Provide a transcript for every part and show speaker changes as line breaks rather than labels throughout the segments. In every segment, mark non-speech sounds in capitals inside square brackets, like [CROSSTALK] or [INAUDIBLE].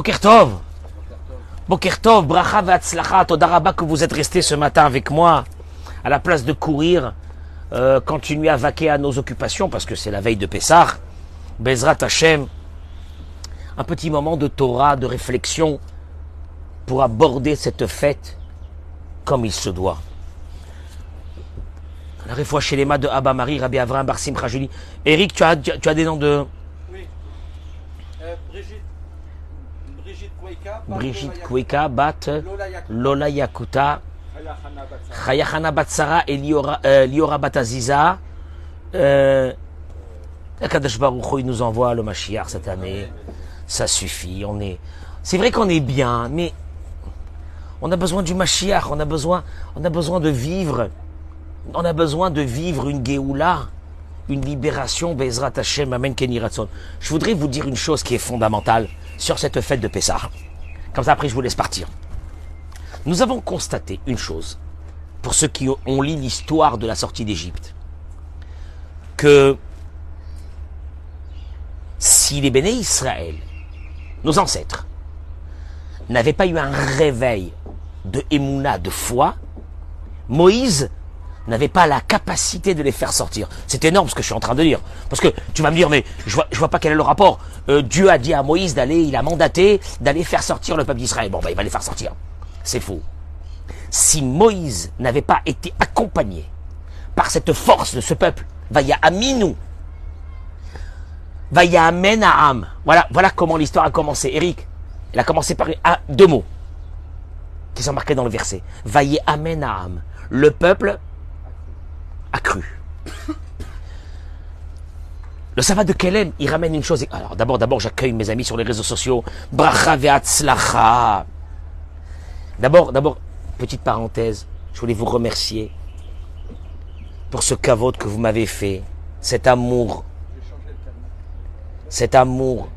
Bokertov. Bokertov, bracha ve'atzlacha, todaraba que vous êtes restés ce matin avec moi, à la place de courir, euh, continuer à vaquer à nos occupations, parce que c'est la veille de Pessah. Bezrat Hashem, un petit moment de Torah, de réflexion, pour aborder cette fête comme il se doit. La réfoua chez de Abba Marie, Rabbi Avram, Barsim Rajuli. Eric, tu as, tu as des noms de.
Oui. Euh, Brigitte. Brigitte
Kweka, Bat,
Lola
Yakuta. Chayahana Batsara et Liora, euh, Liora Bataziza. Euh, Baruch il nous envoie le Mashiach cette année. Ça suffit. On est, c'est vrai qu'on est bien, mais on a besoin du Mashiach. On a besoin, on a besoin de vivre. On a besoin de vivre une Géoula, une libération. Je voudrais vous dire une chose qui est fondamentale sur cette fête de Pessah. Comme ça, après, je vous laisse partir. Nous avons constaté une chose, pour ceux qui ont lu l'histoire de la sortie d'Égypte, que si les béné Israël, nos ancêtres, n'avaient pas eu un réveil de émouna, de foi, Moïse n'avait pas la capacité de les faire sortir. C'est énorme ce que je suis en train de dire. Parce que tu vas me dire, mais je vois, vois pas quel est le rapport. Euh, Dieu a dit à Moïse d'aller, il a mandaté d'aller faire sortir le peuple d'Israël. Bon, ben, il va les faire sortir. C'est faux. Si Moïse n'avait pas été accompagné par cette force de ce peuple, Vaya Aminou, Vaya Amen Am. Voilà, voilà comment l'histoire a commencé. Eric, il a commencé par deux mots qui sont marqués dans le verset. Vaya Amen Am. Le peuple a cru. Le sabbat de Kelem, il ramène une chose. Alors d'abord, d'abord, j'accueille mes amis sur les réseaux sociaux. Bracha ve'atzlacha. D'abord, d'abord, petite parenthèse, je voulais vous remercier pour ce cavote que vous m'avez fait, cet amour, cet amour,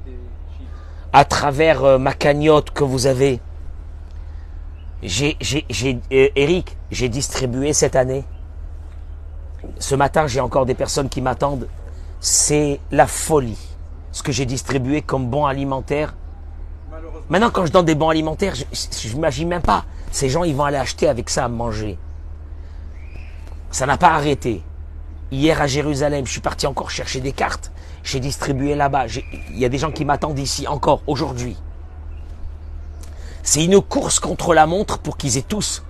à travers euh, ma cagnotte que vous avez. Euh, Eric, j'ai distribué cette année. Ce matin, j'ai encore des personnes qui m'attendent. C'est la folie. Ce que j'ai distribué comme bon alimentaire. Maintenant, quand je donne des bons alimentaires, je, je m'imagine même pas. Ces gens, ils vont aller acheter avec ça à manger. Ça n'a pas arrêté. Hier à Jérusalem, je suis parti encore chercher des cartes. J'ai distribué là-bas. Il y a des gens qui m'attendent ici encore aujourd'hui. C'est une course contre la montre pour qu'ils aient tous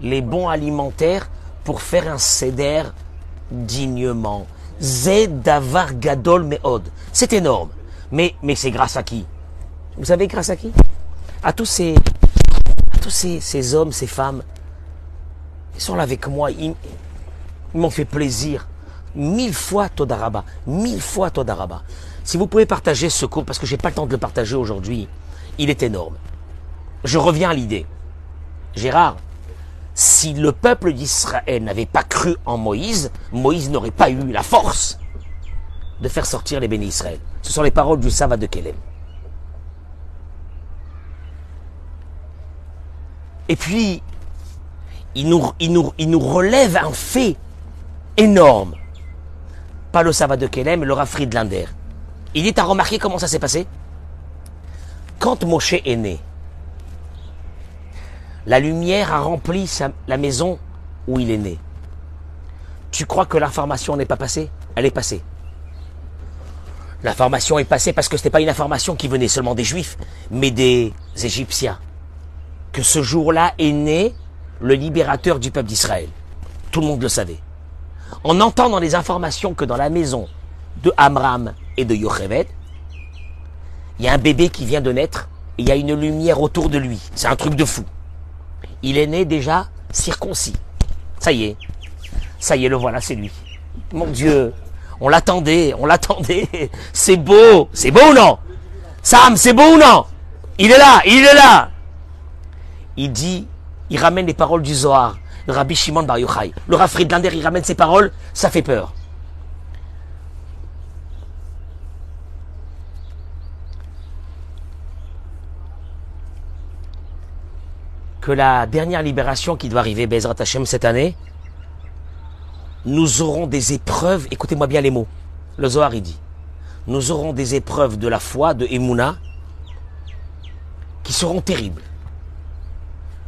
les bons alimentaires pour faire un céder dignement. Zed davar gadol meod. C'est énorme. Mais, mais c'est grâce à qui? Vous savez grâce à qui? À tous ces, à tous ces, ces hommes, ces femmes. Ils sont là avec moi. Ils, ils m'ont fait plaisir. Mille fois Todaraba. Mille fois Todaraba. Si vous pouvez partager ce cours, parce que j'ai pas le temps de le partager aujourd'hui, il est énorme. Je reviens à l'idée. Gérard, si le peuple d'Israël n'avait pas cru en Moïse, Moïse n'aurait pas eu la force de faire sortir les bénis Israël. Ce sont les paroles du Sava de Kelem. Et puis, il nous, il nous, il nous relève un fait énorme. Pas le Sava de Kelem, mais le Rafri de. Il dit, t'as remarqué comment ça s'est passé Quand Moshe est né, la lumière a rempli la maison où il est né. Tu crois que l'information n'est pas passée? Elle est passée. L'information est passée parce que ce n'était pas une information qui venait seulement des Juifs, mais des Égyptiens. Que ce jour-là est né le libérateur du peuple d'Israël. Tout le monde le savait. On entend dans les informations que dans la maison de Amram et de Yocheved, il y a un bébé qui vient de naître et il y a une lumière autour de lui. C'est un truc de fou. Il est né déjà circoncis. Ça y est. Ça y est, le voilà, c'est lui. Mon Dieu. On l'attendait, on l'attendait. [LAUGHS] C'est beau. C'est beau ou non? Sam, c'est beau ou non? Il est là, il est là. Il dit, il ramène les paroles du Zohar. Le Rabbi Shimon Bar Yochai. Le Rav Friedlander, il ramène ses paroles. Ça fait peur. La dernière libération qui doit arriver, Bezrat Hashem, cette année, nous aurons des épreuves, écoutez-moi bien les mots, le Zohar il dit, nous aurons des épreuves de la foi, de Emouna, qui seront terribles.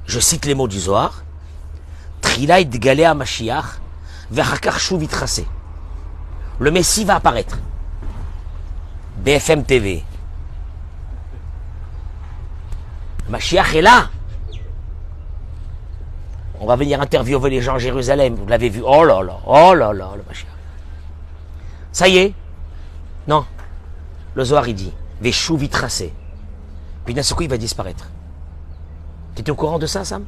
Je cite les mots du Zohar. Trilait Galea Mashiach, Verhakar Shuv Yitrasé. Le Messie va apparaître. BFM TV. Mashiach est là. On va venir interviewer les gens à Jérusalem. Vous l'avez vu. Oh là là, oh là là, le Mashiach. Ça y est? Non. Le Zohar, il dit. Veshu vitracé. Puis d'un seul coup, il va disparaître. Tu étais au courant de ça, Sam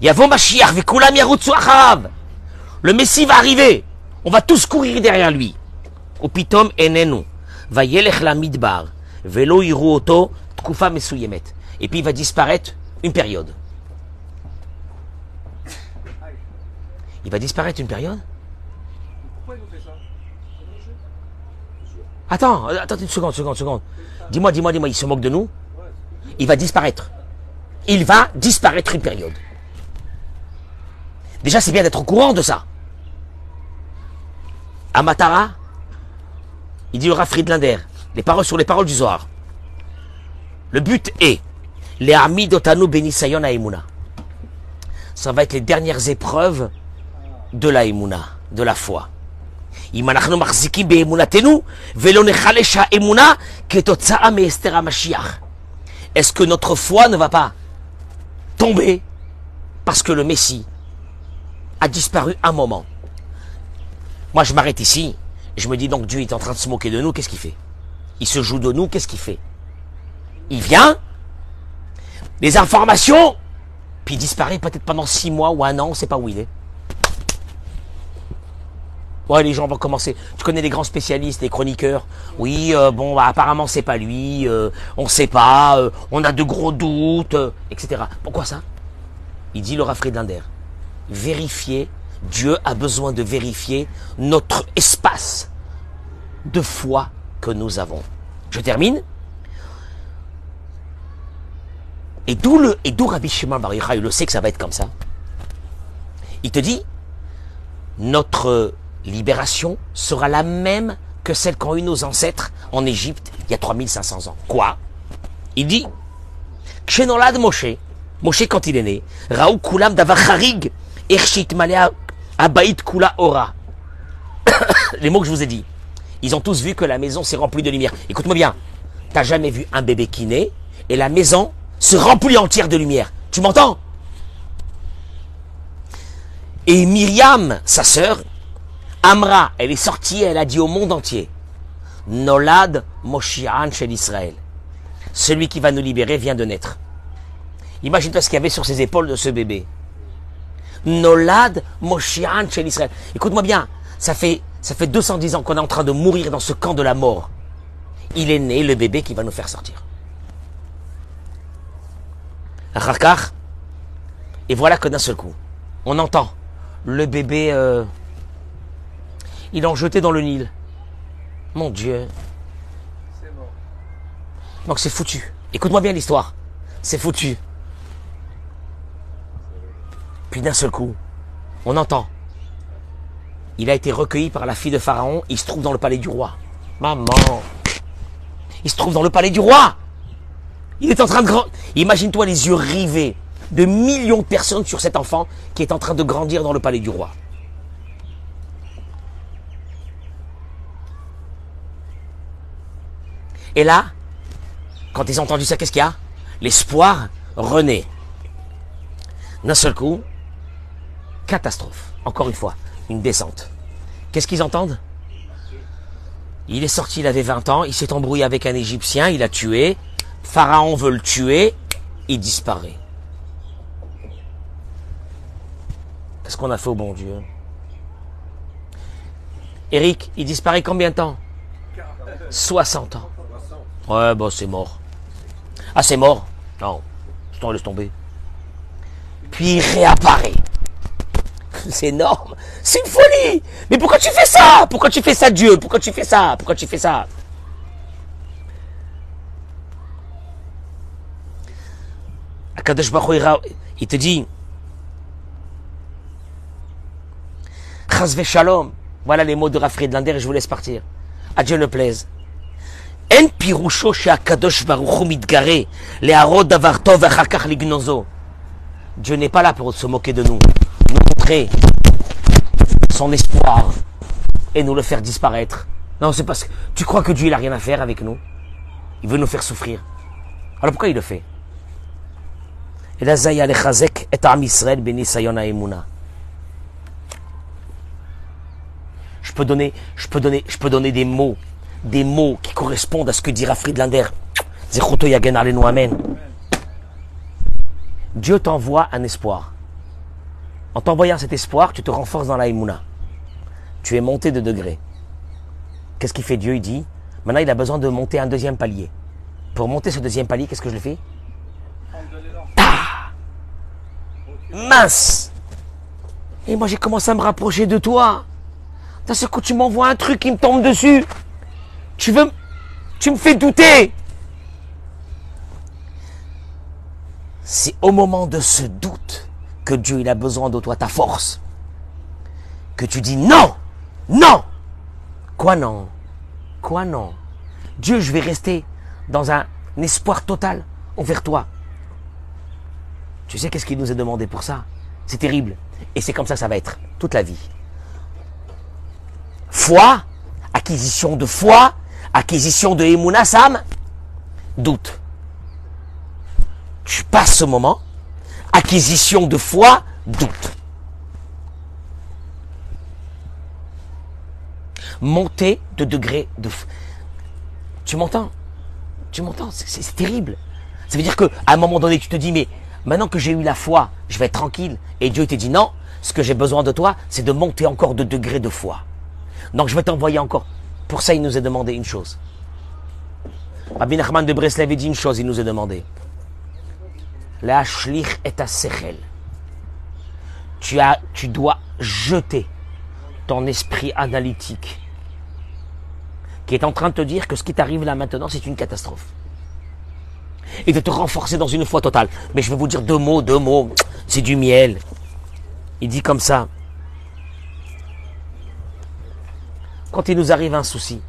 Yavo Mashiach, vekulam yarutsu. Le Messie va arriver. On va tous courir derrière lui. Upitom enenu. Vayelech la midbar. Velo iru oto tkufa mesuyemet. Et puis il va disparaître une période. Il va disparaître une période
Pourquoi il nous fait ça?
Attends, attends une seconde, seconde, seconde. Dis-moi, dis-moi, dis-moi, il se moque de nous Il va disparaître. Il va disparaître une période. Déjà, c'est bien d'être au courant de ça. Amatara, il dit le Rav Friedlander, les paroles sur les paroles du Zohar. Le but est, les Ami d'Otanu Benisayon Aimuna. Ça va être les dernières épreuves de la de la foi. Est-ce que notre foi ne va pas tomber parce que le Messie a disparu un moment? Moi je m'arrête ici, je me dis donc Dieu est en train de se moquer de nous, qu'est-ce qu'il fait? Il se joue de nous, qu'est-ce qu'il fait? Il vient, les informations, puis il disparaît peut-être pendant six mois ou un an, on ne sait pas où il est. Ouais, les gens vont commencer. Tu connais les grands spécialistes, les chroniqueurs? Oui, euh, bon, bah, apparemment c'est pas lui. euh, on sait pas. euh, on a de gros doutes, euh, etc. Pourquoi ça? Il dit Rav Friedlander. Vérifier. Dieu a besoin de vérifier notre espace de foi que nous avons. Je termine. Et d'où le et d'où Rabbi Shimon Bar Yochai, le sait que ça va être comme ça. Il te dit notre libération sera la même que celle qu'ont eu nos ancêtres en Égypte il y a 3500 ans. Quoi? Il dit, Kshenolad Moshe, Moshe quand il est né, Raou Kulam Davacharig, Ershit Malea Abaït Kula Ora. [COUGHS] Les mots que je vous ai dit. Ils ont tous vu que la maison s'est remplie de lumière. Écoute-moi bien, t'as jamais vu un bébé qui naît et la maison se remplit entière de lumière. Tu m'entends? Et Myriam, sa sœur, Amra, elle est sortie, elle a dit au monde entier, Nolad Moshiach chez l'Israël. Celui qui va nous libérer vient de naître. Imagine-toi ce qu'il y avait sur ses épaules de ce bébé. Nolad Moshiach chez l'Israël. Écoute-moi bien, ça fait, ça fait 210 ans qu'on est en train de mourir dans ce camp de la mort. Il est né, le bébé qui va nous faire sortir. Et voilà que d'un seul coup, on entend le bébé, euh, il en jeté dans le Nil. Mon Dieu.
C'est mort.
Donc c'est foutu. Écoute-moi bien l'histoire. C'est foutu. Puis d'un seul coup, on entend. Il a été recueilli par la fille de Pharaon. Il se trouve dans le palais du roi. Maman. Il se trouve dans le palais du roi. Il est en train de grandir. Imagine-toi les yeux rivés de millions de personnes sur cet enfant qui est en train de grandir dans le palais du roi. Et là, quand ils ont entendu ça, qu'est-ce qu'il y a? L'espoir renaît. D'un seul coup, catastrophe. Encore une fois, une descente. Qu'est-ce qu'ils entendent? Il est sorti, il avait 20 ans, il s'est embrouillé avec un Égyptien, il a tué. Pharaon veut le tuer, il disparaît. Qu'est-ce qu'on a fait au bon Dieu? Eric, il disparaît combien de temps? 60 ans. Ouais, bah c'est mort. Ah, c'est mort? Non, je laisse tomber. Puis il réapparaît. [LAUGHS] C'est énorme. C'est une folie. Mais pourquoi tu fais ça? Pourquoi tu fais ça, Dieu? Pourquoi tu fais ça? Pourquoi tu fais ça? Akadosh il te dit Chas shalom. Voilà les mots de Rav Friedlander et je vous laisse partir. À Dieu ne plaise. Dieu n'est pas là pour se moquer de nous, nous montrer son espoir et nous le faire disparaître. Non, c'est parce que tu crois que Dieu il a rien à faire avec nous. Il veut nous faire souffrir. Alors pourquoi il le fait? Je peux donner, je peux donner, je peux donner des mots, des mots qui correspondent à ce que dira Friedlander. Dieu t'envoie un espoir. En t'envoyant cet espoir, tu te renforces dans la Emouna. Tu es monté de degré. Qu'est-ce qu'il fait Dieu? Il dit, maintenant il a besoin de monter un deuxième palier. Pour monter ce deuxième palier, qu'est-ce que je le fais? Ah Mince Et moi j'ai commencé à me rapprocher de toi. D'un seul coup, tu m'envoies un truc qui me tombe dessus. Tu veux... Tu me fais douter. C'est au moment de ce doute que Dieu a besoin de toi, ta force. Que tu dis non, non. Quoi non Quoi non Dieu, je vais rester dans un espoir total envers toi. Tu sais qu'est-ce qu'il nous est demandé pour ça? C'est terrible. Et c'est comme ça que ça va être toute la vie. Foi, acquisition de foi, acquisition de Emouna Sam, doute. Tu passes ce moment, acquisition de foi, doute. Montée de degré de... f- Tu m'entends? Tu m'entends? C'est- terrible. Ça veut dire que à un moment donné, tu te dis, mais maintenant que j'ai eu la foi, je vais être tranquille. Et Dieu te dit, non, ce que j'ai besoin de toi, c'est de monter encore de degré de foi. Donc je vais t'envoyer encore. Pour ça, il nous a demandé une chose. Rabbi Nachman de Breslev a dit une chose, il nous a demandé. La shlich est à sechel. Tu, as, tu dois jeter ton esprit analytique qui est en train de te dire que ce qui t'arrive là maintenant, c'est une catastrophe. Et de te renforcer dans une foi totale. Mais je vais vous dire deux mots, deux mots. C'est du miel. Il dit comme ça. Quand il nous arrive un souci,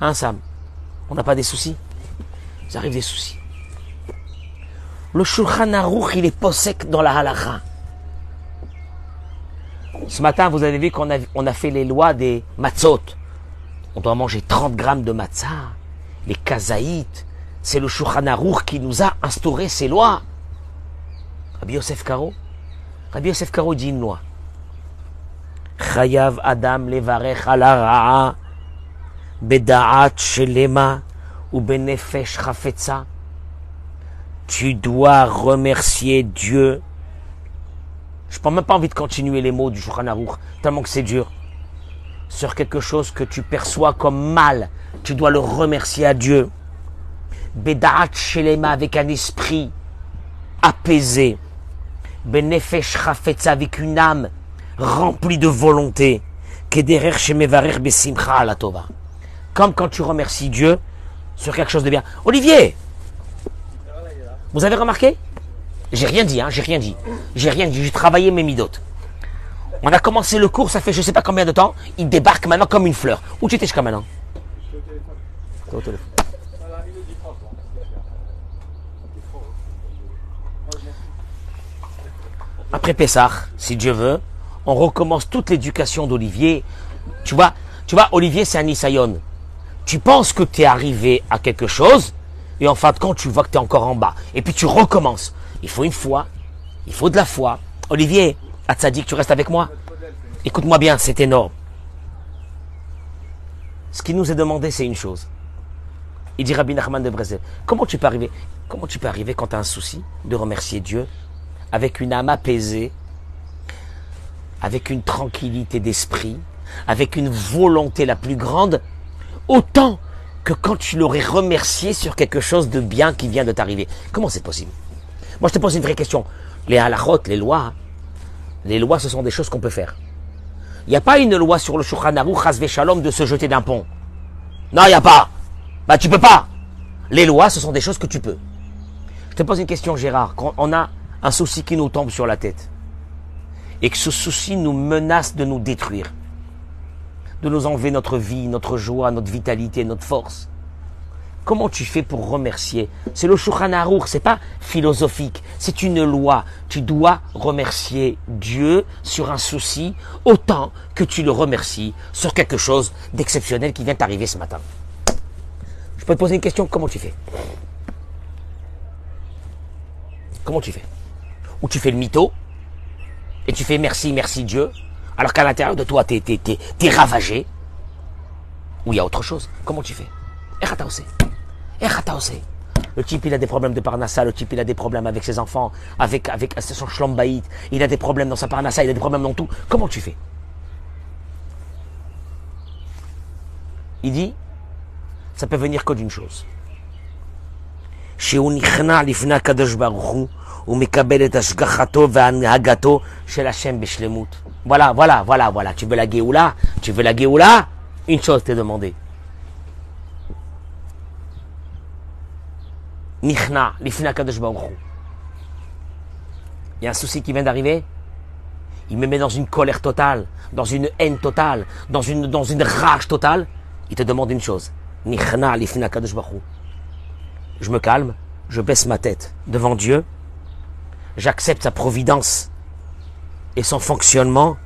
hein Sam? On n'a pas des soucis? Il arrive des soucis. Le Shulchan Aruch, il est possèque dans la halakha. Ce matin, vous avez vu qu'on a, on a fait les lois des matzot. On doit manger 30 grammes de matzah, les kazaïtes. C'est le Shulchan Aruch qui nous a instauré ces lois. Rabbi Yosef Karo? Rabbi Yosef Karo dit une loi. Tu dois remercier Dieu. Je n'ai même pas envie de continuer les mots du Shulchan Aruch, tellement que c'est dur. Sur quelque chose que tu perçois comme mal, tu dois le remercier à Dieu. Beda'at shelema avec un esprit apaisé. Benefesh avec une âme remplie de volonté. Comme quand tu remercies Dieu sur quelque chose de bien. Olivier, vous avez remarqué? J'ai rien dit, hein, j'ai rien dit. J'ai rien dit, j'ai travaillé mes midotes. On a commencé le cours, ça fait je sais pas combien de temps. Il débarque maintenant comme une fleur. Où tu étais jusqu'à maintenant? Au téléphone. Après Pessah, si Dieu veut, on recommence toute l'éducation d'Olivier. Tu vois, tu vois, Olivier, c'est un Isayon. Tu penses que tu es arrivé à quelque chose, et en fin de compte, tu vois que tu es encore en bas. Et puis tu recommences. Il faut une foi, il faut de la foi. Olivier, Hatzadik, tu restes avec moi? Écoute-moi bien, c'est énorme. Ce qui nous est demandé, c'est une chose. Il dit Rabbi Nachman de Brésil, comment tu peux arriver, comment tu peux arriver quand tu as un souci de remercier Dieu avec une âme apaisée, avec une tranquillité d'esprit, avec une volonté la plus grande, autant que quand tu l'aurais remercié sur quelque chose de bien qui vient de t'arriver. Comment c'est possible? Moi, je te pose une vraie question. Les halachot, les lois, les lois, ce sont des choses qu'on peut faire. Il n'y a pas une loi sur le Shulchan Aruch, Shalom, de se jeter d'un pont. Non, il n'y a pas. Bah, tu peux pas. Les lois, ce sont des choses que tu peux. Je te pose une question, Gérard. Quand on a un souci qui nous tombe sur la tête et que ce souci nous menace de nous détruire, de nous enlever notre vie, notre joie, notre vitalité, notre force. Comment tu fais pour remercier? C'est le Shulchan Aruch, c'est pas philosophique, c'est une loi. Tu dois remercier Dieu sur un souci autant que tu le remercies sur quelque chose d'exceptionnel qui vient t'arriver ce matin. Je peux te poser une question, comment tu fais? Comment tu fais? Ou tu fais le mytho et tu fais merci, merci Dieu, alors qu'à l'intérieur de toi, tu es, ravagé. Ou il y a autre chose. Comment tu fais? Le type, il a des problèmes de parnassa, le type, il a des problèmes avec ses enfants, avec, avec son shlambaït, il a des problèmes dans sa parnassa, il a des problèmes dans tout. Comment tu fais? Il dit, ça peut venir que d'une chose. Voilà, voilà, voilà, voilà. Tu veux la Géoula? Tu veux la Géoula? Une chose t'est demandée. Nichna, l'ifna kadosh Il y a un souci qui vient d'arriver? Il me met dans une colère totale, dans une haine totale, dans une, dans une rage totale. Il te demande une chose. Nichna, l'ifna kadosh Je me calme, je baisse ma tête devant Dieu. J'accepte sa providence et son fonctionnement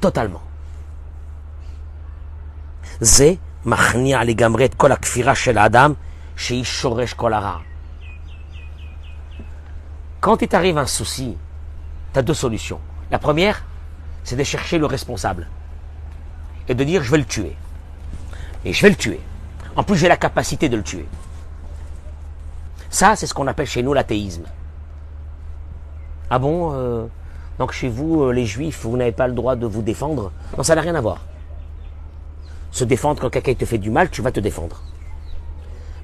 totalement. Quand il t'arrive un souci, tu as deux solutions. La première, c'est de chercher le responsable et de dire je vais le tuer. Et je vais le tuer. En plus, j'ai la capacité de le tuer. Ça, c'est ce qu'on appelle chez nous l'athéisme. Ah bon euh, Donc chez vous, euh, les juifs, vous n'avez pas le droit de vous défendre Non, ça n'a rien à voir. Se défendre quand quelqu'un te fait du mal, tu vas te défendre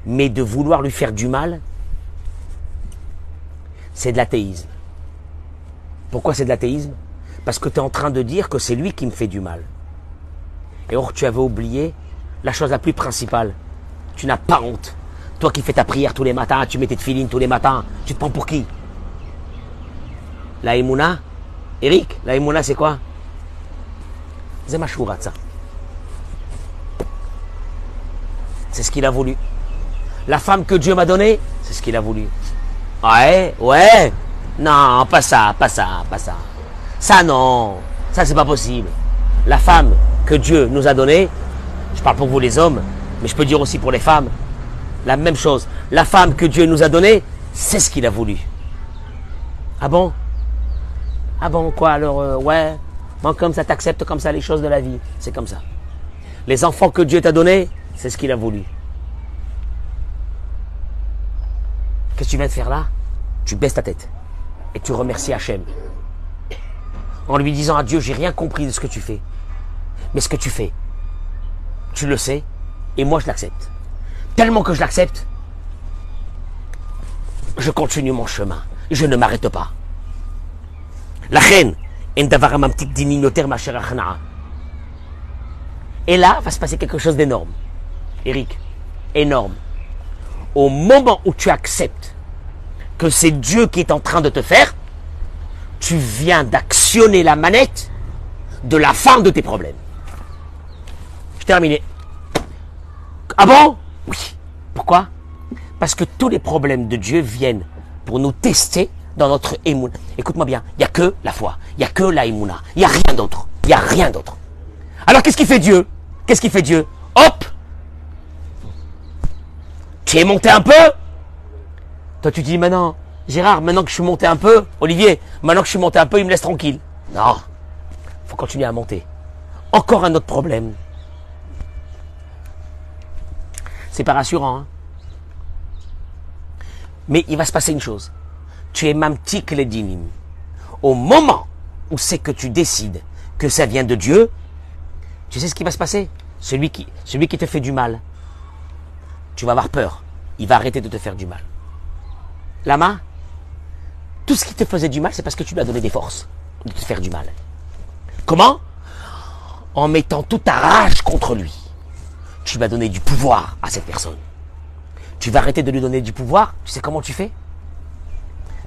mais de vouloir lui faire du mal, c'est de l'athéisme. Pourquoi c'est de l'athéisme? Parce que tu es en train de dire que c'est lui qui me fait du mal. Et or, tu avais oublié la chose la plus principale. Tu n'as pas honte. Toi qui fais ta prière tous les matins, tu mets tes filines tous les matins, tu te prends pour qui? La Emouna Eric, la Emouna c'est quoi? C'est C'est ce qu'il a voulu. La femme que Dieu m'a donnée, c'est ce qu'il a voulu. Ouais, ouais. Non, pas ça, pas ça, pas ça. Ça non, ça c'est pas possible. La femme que Dieu nous a donnée, je parle pour vous les hommes, mais je peux dire aussi pour les femmes, la même chose. La femme que Dieu nous a donnée, c'est ce qu'il a voulu. Ah bon? Ah bon, quoi alors euh, Ouais, bon, comme ça t'acceptes comme ça les choses de la vie. C'est comme ça. Les enfants que Dieu t'a donnés, c'est ce qu'il a voulu. Qu'est-ce que tu viens de faire là? Tu baisses ta tête et tu remercies Hachem. En lui disant à Dieu, j'ai rien compris de ce que tu fais. Mais ce que tu fais, tu le sais, et moi je l'accepte. Tellement que je l'accepte, je continue mon chemin. Je ne m'arrête pas. La reine, et là va se passer quelque chose d'énorme. Eric, énorme au moment où tu acceptes que c'est Dieu qui est en train de te faire, tu viens d'actionner la manette de la fin de tes problèmes. Je terminé. Ah bon? Oui. Pourquoi? Parce que tous les problèmes de Dieu viennent pour nous tester dans notre émouna. Écoute-moi bien, il n'y a que la foi, il n'y a que la émouna, il n'y a rien d'autre, il n'y a rien d'autre. Alors qu'est-ce qui fait Dieu? Qu'est-ce qui fait Dieu? Hop tu es monté un peu? Toi, tu dis maintenant, Gérard, maintenant que je suis monté un peu, Olivier, maintenant que je suis monté un peu, il me laisse tranquille. Non, faut continuer à monter. Encore un autre problème. C'est pas rassurant. Hein Mais il va se passer une chose. Tu es mamtik les dinim. Au moment où c'est que tu décides que ça vient de Dieu, tu sais ce qui va se passer? Celui qui, celui qui te fait du mal, tu vas avoir peur. Il va arrêter de te faire du mal. Lama, tout ce qui te faisait du mal, c'est parce que tu lui as donné des forces de te faire du mal. Comment? En mettant toute ta rage contre lui. Tu vas donner du pouvoir à cette personne. Tu vas arrêter de lui donner du pouvoir. Tu sais comment tu fais?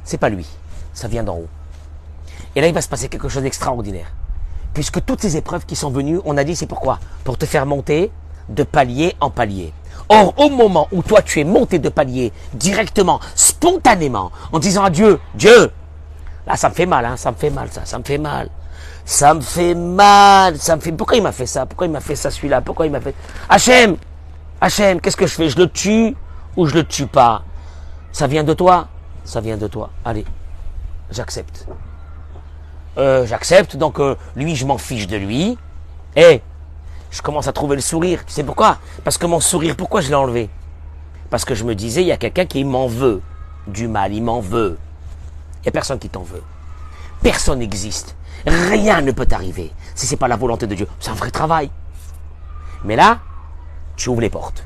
C'est pas lui. Ça vient d'en haut. Et là, il va se passer quelque chose d'extraordinaire. Puisque toutes ces épreuves qui sont venues, on a dit c'est pourquoi? Pour te faire monter de palier en palier. Or, au moment où toi tu es monté de palier directement, spontanément, en disant à Dieu, Dieu, là ça me fait mal, hein, ça me fait mal, ça, ça me fait mal. Ça me fait mal, ça me fait. Pourquoi il m'a fait ça? Pourquoi il m'a fait ça celui-là? Pourquoi il m'a fait? Hachem Hachem, qu'est-ce que je fais? Je le tue ou je le tue pas? Ça vient de toi? Ça vient de toi. Allez, j'accepte. Euh, j'accepte, donc euh, lui, je m'en fiche de lui. Et je commence à trouver le sourire. Tu sais pourquoi? Parce que mon sourire, pourquoi je l'ai enlevé? Parce que je me disais, il y a quelqu'un qui m'en veut. Du mal, il m'en veut. Il n'y a personne qui t'en veut. Personne n'existe. Rien ne peut t'arriver si c'est pas la volonté de Dieu. C'est un vrai travail. Mais là, tu ouvres les portes.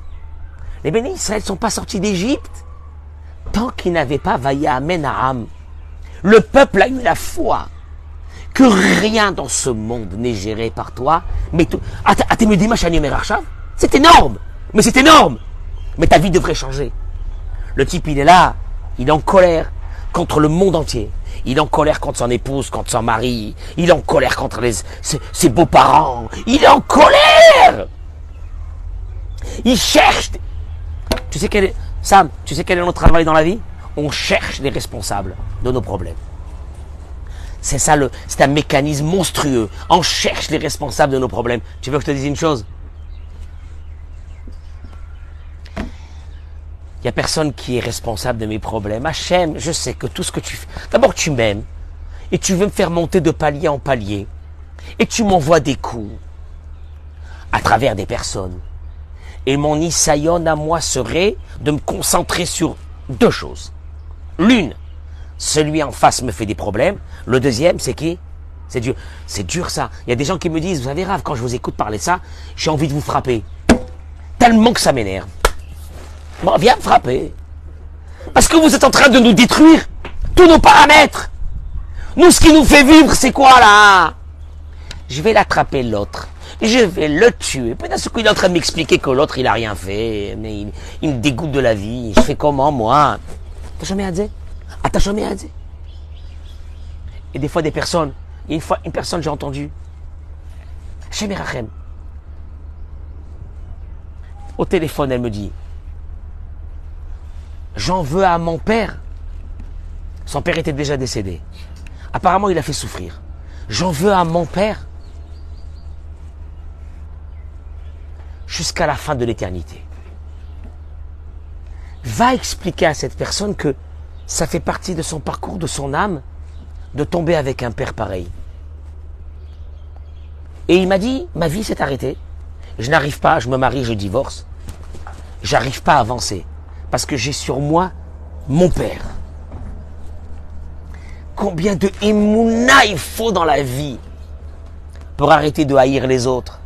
Les bénis Israël ne sont pas sortis d'Égypte tant qu'ils n'avaient pas vaillé à Menaram. Le peuple a eu la foi que rien dans ce monde n'est géré par toi, mais tout. C'est énorme, mais c'est énorme. Mais ta vie devrait changer. Le type, il est là, il est en colère contre le monde entier. Il est en colère contre son épouse, contre son mari. Il est en colère contre les, ses, beaux-parents. Il est en colère. Il cherche. Tu sais quel est, Sam, tu sais quel est notre travail dans la vie? On cherche les responsables de nos problèmes. C'est ça le, c'est un mécanisme monstrueux. On cherche les responsables de nos problèmes. Tu veux que je te dise une chose? Il n'y a personne qui est responsable de mes problèmes. Hachem, je sais que tout ce que tu fais... D'abord, tu m'aimes. Et tu veux me faire monter de palier en palier. Et tu m'envoies des coups. À travers des personnes. Et mon isayon à moi serait de me concentrer sur deux choses. L'une, celui en face me fait des problèmes. Le deuxième, c'est qui? C'est dur. C'est dur ça. Il y a des gens qui me disent, vous savez, Rave, quand je vous écoute parler ça, j'ai envie de vous frapper. Tellement que ça m'énerve. Bon, viens me frapper. Parce que vous êtes en train de nous détruire tous nos paramètres. Nous, ce qui nous fait vivre, c'est quoi là? Je vais l'attraper l'autre. Je vais le tuer. Peut-être ce qu'il est en train de m'expliquer que l'autre, il a rien fait. Mais il, me dégoûte de la vie. Je fais comment, moi? T'as jamais à dire Ah, t'as jamais à dire Et des fois, des personnes. Il y a une fois, une personne, j'ai entendu. Chez Merachem. Au téléphone, elle me dit J'en veux à mon père. Son père était déjà décédé. Apparemment, il a fait souffrir. J'en veux à mon père jusqu'à la fin de l'éternité. Va expliquer à cette personne que ça fait partie de son parcours, de son âme, de tomber avec un père pareil. Et il m'a dit, ma vie s'est arrêtée. Je n'arrive pas, je me marie, je divorce. J'arrive pas à avancer parce que j'ai sur moi mon père. Combien de émouna il faut dans la vie pour arrêter de haïr les autres?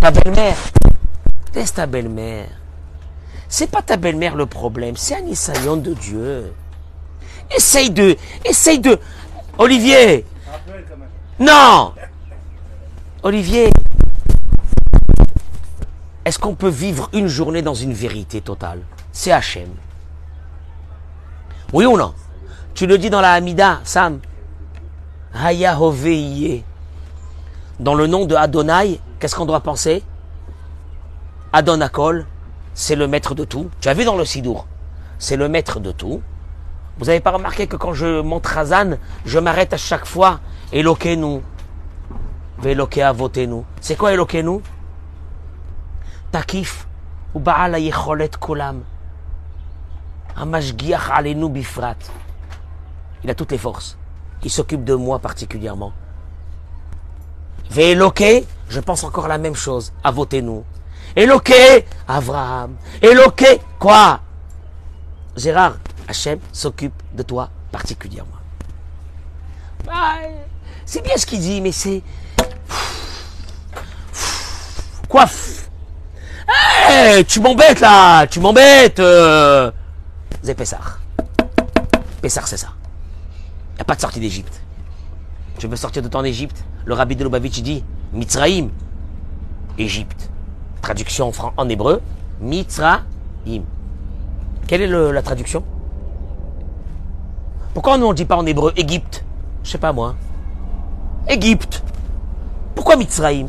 Ta belle-mère, laisse ta belle-mère. C'est pas ta belle-mère le problème, c'est un assaillant de Dieu. Essaye de, essaye de, Olivier. Non, Olivier, est-ce qu'on peut vivre une journée dans une vérité totale? C'est Hachem. Oui ou non? Tu le dis dans la Hamida, Sam? Haya Dans le nom de Adonai, qu'est-ce qu'on doit penser? Adonakol, c'est le maître de tout. Tu as vu dans le Sidour, c'est le maître de tout. Vous n'avez pas remarqué que quand je monte Razan, je m'arrête à chaque fois. Eloquez-nous. voter nous. C'est quoi Eloquez-nous Takif ou Baal Kolam. Alenu Bifrat. Il a toutes les forces. Il s'occupe de moi particulièrement. Véloqué, je pense encore la même chose. À voter nous. Éloqué, Abraham. Éloqué, quoi? Gérard, Hachem s'occupe de toi particulièrement. Ah, c'est bien ce qu'il dit, mais c'est... Quoi? Hé, tu m'embêtes là, tu m'embêtes. Euh... C'est Pessar. Pessar, c'est ça. Il n'y a pas de sortie d'Égypte. Tu veux sortir de ton Égypte Le rabbi de Lubavitch dit Mitzraïm, Égypte. Traduction en, hébreu, Mitzraïm. Quelle est la traduction? Pourquoi on ne dit pas en hébreu Égypte? Je sais pas moi. Égypte. Pourquoi Mitzraïm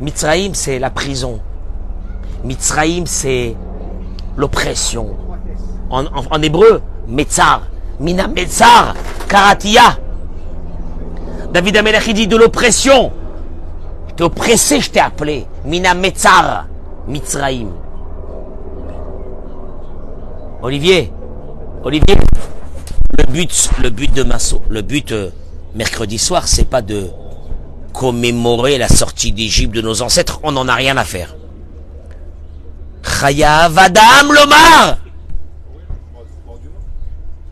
Mitzraïm, c'est la prison. Mitzraïm, c'est l'oppression. En hébreu, Metzar. Mina Metzar, Karatia. David Amelech, il dit de l'oppression. T'es oppressé, je t'ai appelé. Mina Metzar, Mitzraïm. Olivier, Olivier, le but, le but de Masso, le but euh, mercredi soir, c'est pas de commémorer la sortie d'Égypte de nos ancêtres. On n'en a rien à faire. Chaya Vadam Lomar.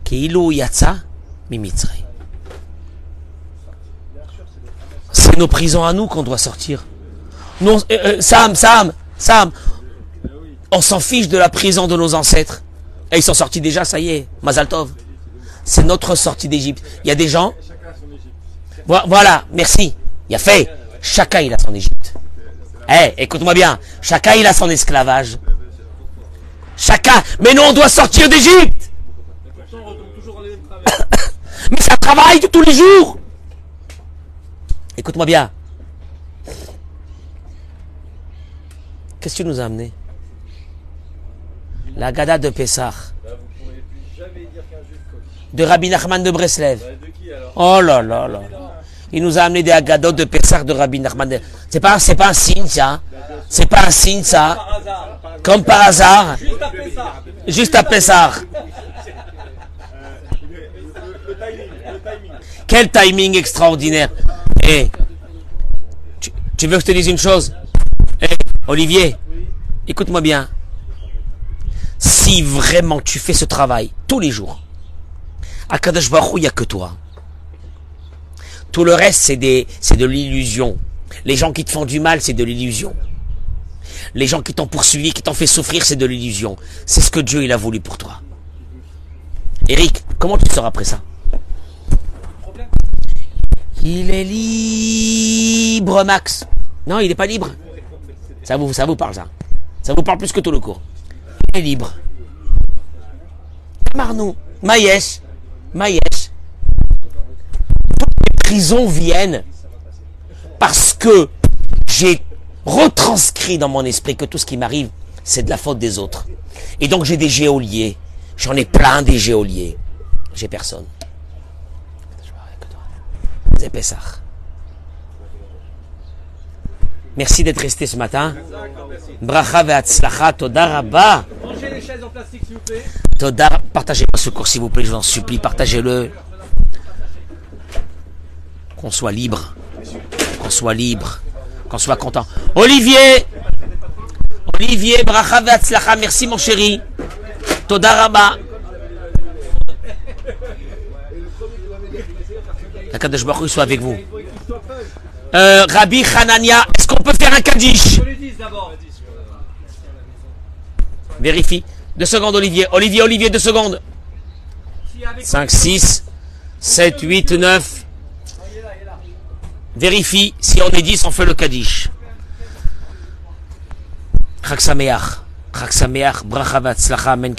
Keilu Yatsa Mimitzraïm. C'est nos prisons à nous qu'on doit sortir. Non, euh, euh, Sam, Sam, Sam, on s'en fiche de la prison de nos ancêtres. Et ils sont sortis déjà, ça y est, Mazaltov. C'est notre sortie d'Égypte. Il y a des gens. Vo- Voilà, merci. Il a fait. Chacun il a son Égypte. Eh, écoute-moi bien. Chacun il a son esclavage. Chacun. Mais nous on doit sortir d'Égypte. [COUGHS] Mais c'est un travail de tous les jours. Écoute-moi bien. Qu'est-ce que tu nous as amené? La Gada de Pessah. De Rabbi Nachman de Breslev. Oh là là là. Il nous a amené des Agadot de Pessah de Rabbi Nachman. de- C'est pas, c'est pas un signe ça. C'est pas un signe ça. Comme par hasard. Juste à Pessah. Quel timing extraordinaire. Eh, tu, veux que je te dise une chose? Eh, Olivier, écoute-moi bien. Si vraiment tu fais ce travail tous les jours, à Kadosh Baruch il n'y a que toi. Tout le reste, c'est de l'illusion. Les gens qui te font du mal, c'est de l'illusion. Les gens qui t'ont poursuivi, qui t'ont fait souffrir, c'est de l'illusion. C'est ce que Dieu, il a voulu pour toi. Eric, comment tu sors après ça? Il est libre, Max. Non, il n'est pas libre. Ça vous, parle, ça. Ça vous parle plus que tout le cours. Il est libre. Marnou, Maïesh, Maïesh. Les prisons viennent parce que j'ai retranscrit dans mon esprit que tout ce qui m'arrive, c'est de la faute des autres. Et donc j'ai des géoliers. J'en ai plein des géoliers. J'ai personne. Merci d'être resté ce matin. Bracha ve'atzlacha, toda rabba. Partagez-moi ce cours s'il vous plaît, je vous en supplie, partagez-le. Qu'on soit libre, qu'on soit libre, qu'on soit content. Olivier, Olivier, bracha ve'atzlacha, merci mon chéri. Toda rabba. Kadosh Baruch soit avec vous. Euh, Rabbi Hanania, est-ce qu'on peut faire un kaddish. Vérifie. Deux secondes, Olivier. Olivier, Olivier, deux secondes.
Si avec
5, 6, 7, 8, 9. Vérifie. Si on est 10, on fait le Kaddish. Chag Sameach. Chag Sameach. Bracha v'atzlacha. Amen.